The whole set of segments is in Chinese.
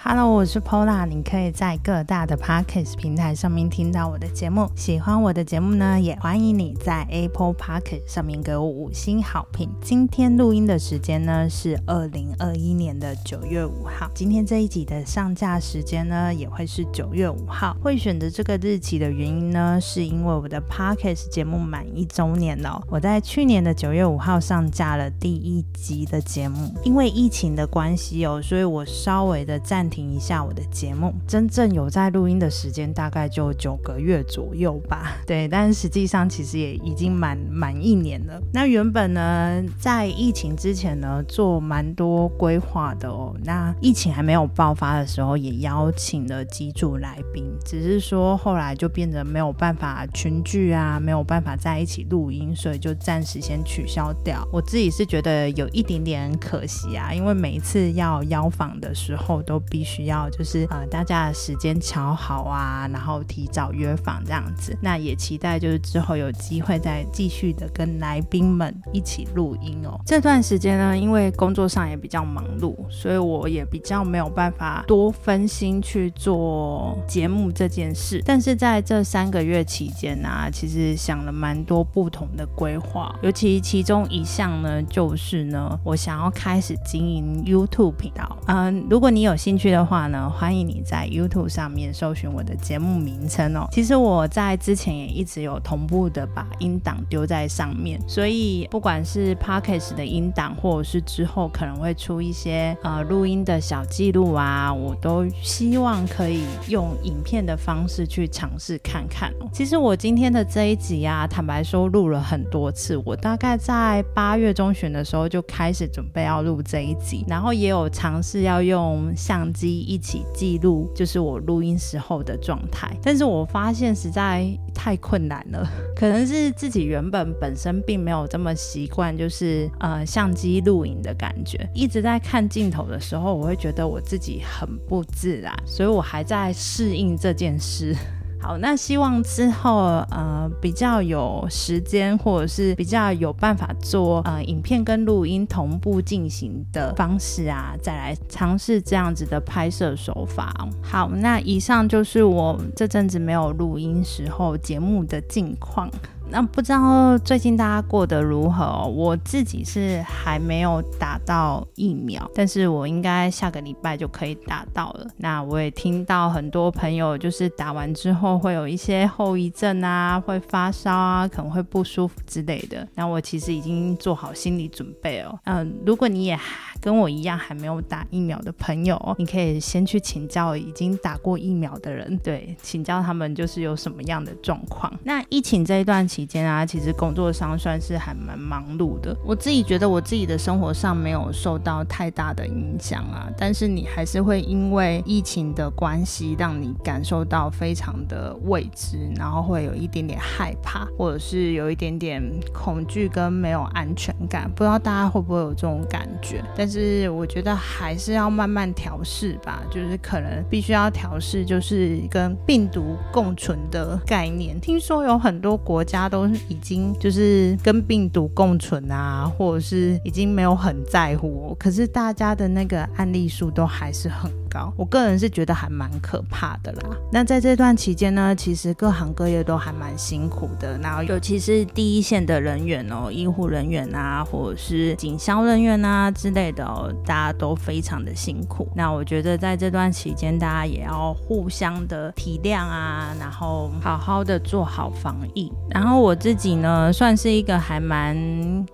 Hello，我是 Pola，你可以在各大的 Podcast 平台上面听到我的节目。喜欢我的节目呢，也欢迎你在 Apple Podcast 上面给我五星好评。今天录音的时间呢是二零二一年的九月五号。今天这一集的上架时间呢也会是九月五号。会选择这个日期的原因呢，是因为我的 Podcast 节目满一周年了。我在去年的九月五号上架了第一集的节目，因为疫情的关系哦，所以我稍微的暂。停一下我的节目，真正有在录音的时间大概就九个月左右吧。对，但实际上其实也已经满满一年了。那原本呢，在疫情之前呢，做蛮多规划的哦。那疫情还没有爆发的时候，也邀请了几组来宾，只是说后来就变得没有办法群聚啊，没有办法在一起录音，所以就暂时先取消掉。我自己是觉得有一点点可惜啊，因为每一次要邀访的时候都比。必须要就是呃，大家的时间调好啊，然后提早约访这样子。那也期待就是之后有机会再继续的跟来宾们一起录音哦。这段时间呢，因为工作上也比较忙碌，所以我也比较没有办法多分心去做节目这件事。但是在这三个月期间呢，其实想了蛮多不同的规划，尤其其中一项呢，就是呢，我想要开始经营 YouTube 频道。嗯，如果你有兴趣。的话呢，欢迎你在 YouTube 上面搜寻我的节目名称哦。其实我在之前也一直有同步的把音档丢在上面，所以不管是 Podcast 的音档，或者是之后可能会出一些呃录音的小记录啊，我都希望可以用影片的方式去尝试看看哦。其实我今天的这一集啊，坦白说录了很多次，我大概在八月中旬的时候就开始准备要录这一集，然后也有尝试要用相。机一起记录，就是我录音时候的状态。但是我发现实在太困难了，可能是自己原本本身并没有这么习惯，就是呃相机录影的感觉。一直在看镜头的时候，我会觉得我自己很不自然，所以我还在适应这件事。好，那希望之后呃比较有时间，或者是比较有办法做呃影片跟录音同步进行的方式啊，再来尝试这样子的拍摄手法。好，那以上就是我这阵子没有录音时候节目的近况。那不知道最近大家过得如何？我自己是还没有打到疫苗，但是我应该下个礼拜就可以打到了。那我也听到很多朋友就是打完之后会有一些后遗症啊，会发烧啊，可能会不舒服之类的。那我其实已经做好心理准备哦。嗯，如果你也跟我一样还没有打疫苗的朋友，你可以先去请教已经打过疫苗的人，对，请教他们就是有什么样的状况。那疫情这一段期期间啊，其实工作上算是还蛮忙碌的。我自己觉得我自己的生活上没有受到太大的影响啊，但是你还是会因为疫情的关系，让你感受到非常的未知，然后会有一点点害怕，或者是有一点点恐惧跟没有安全感。不知道大家会不会有这种感觉？但是我觉得还是要慢慢调试吧，就是可能必须要调试，就是跟病毒共存的概念。听说有很多国家。都已经就是跟病毒共存啊，或者是已经没有很在乎，可是大家的那个案例数都还是很高。我个人是觉得还蛮可怕的啦。那在这段期间呢，其实各行各业都还蛮辛苦的，然后尤其是第一线的人员哦，医护人员啊，或者是警消人员啊之类的哦，大家都非常的辛苦。那我觉得在这段期间，大家也要互相的体谅啊，然后好好的做好防疫，然后。我自己呢，算是一个还蛮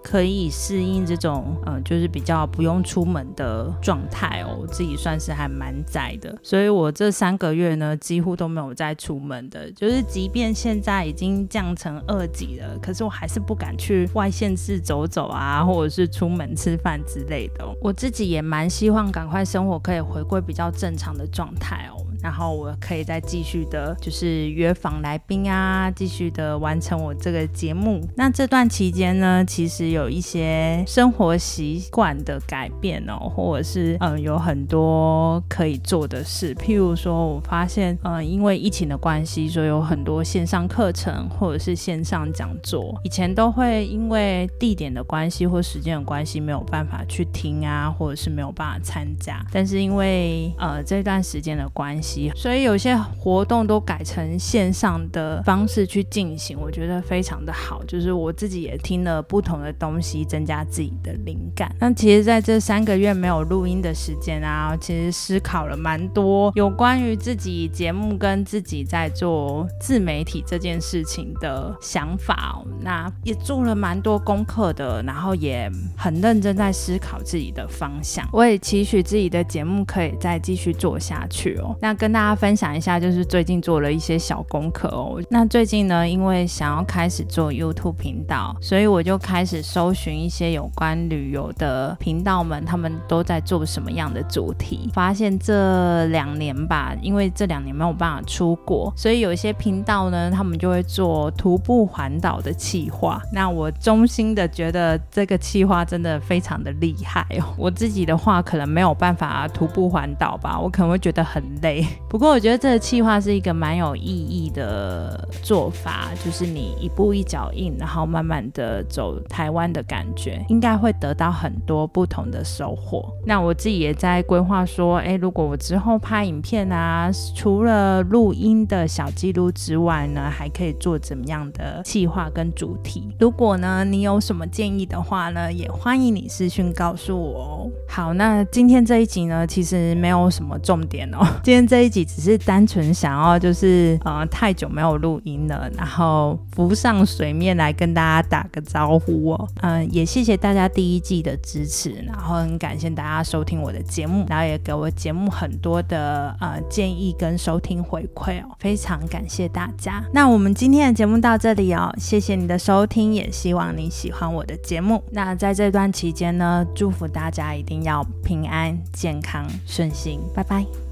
可以适应这种，呃，就是比较不用出门的状态哦。自己算是还蛮蛮窄的，所以我这三个月呢，几乎都没有再出门的。就是即便现在已经降成二级了，可是我还是不敢去外县市走走啊，或者是出门吃饭之类的。我自己也蛮希望赶快生活可以回归比较正常的状态哦。然后我可以再继续的，就是约访来宾啊，继续的完成我这个节目。那这段期间呢，其实有一些生活习惯的改变哦，或者是嗯，有很多可以做的事。譬如说，我发现嗯，因为疫情的关系，所以有很多线上课程或者是线上讲座，以前都会因为地点的关系或时间的关系没有办法去听啊，或者是没有办法参加。但是因为呃这段时间的关系，所以有些活动都改成线上的方式去进行，我觉得非常的好。就是我自己也听了不同的东西，增加自己的灵感。那其实在这三个月没有录音的时间啊，其实思考了蛮多有关于自己节目跟自己在做自媒体这件事情的想法。那也做了蛮多功课的，然后也很认真在思考自己的方向。我也期许自己的节目可以再继续做下去哦。那跟大家分享一下，就是最近做了一些小功课哦。那最近呢，因为想要开始做 YouTube 频道，所以我就开始搜寻一些有关旅游的频道们，他们都在做什么样的主题。发现这两年吧，因为这两年没有办法出国，所以有一些频道呢，他们就会做徒步环岛的计划。那我衷心的觉得这个计划真的非常的厉害哦。我自己的话，可能没有办法徒步环岛吧，我可能会觉得很累。不过我觉得这个计划是一个蛮有意义的做法，就是你一步一脚印，然后慢慢的走台湾的感觉，应该会得到很多不同的收获。那我自己也在规划说，哎，如果我之后拍影片啊，除了录音的小记录之外呢，还可以做怎么样的计划跟主题？如果呢你有什么建议的话呢，也欢迎你私讯告诉我哦。好，那今天这一集呢，其实没有什么重点哦。今天这一集只是单纯想要，就是呃，太久没有录音了，然后浮上水面来跟大家打个招呼哦。嗯，也谢谢大家第一季的支持，然后很感谢大家收听我的节目，然后也给我节目很多的呃建议跟收听回馈哦，非常感谢大家。那我们今天的节目到这里哦，谢谢你的收听，也希望你喜欢我的节目。那在这段期间呢，祝福大家一定要平安、健康、顺心，拜拜。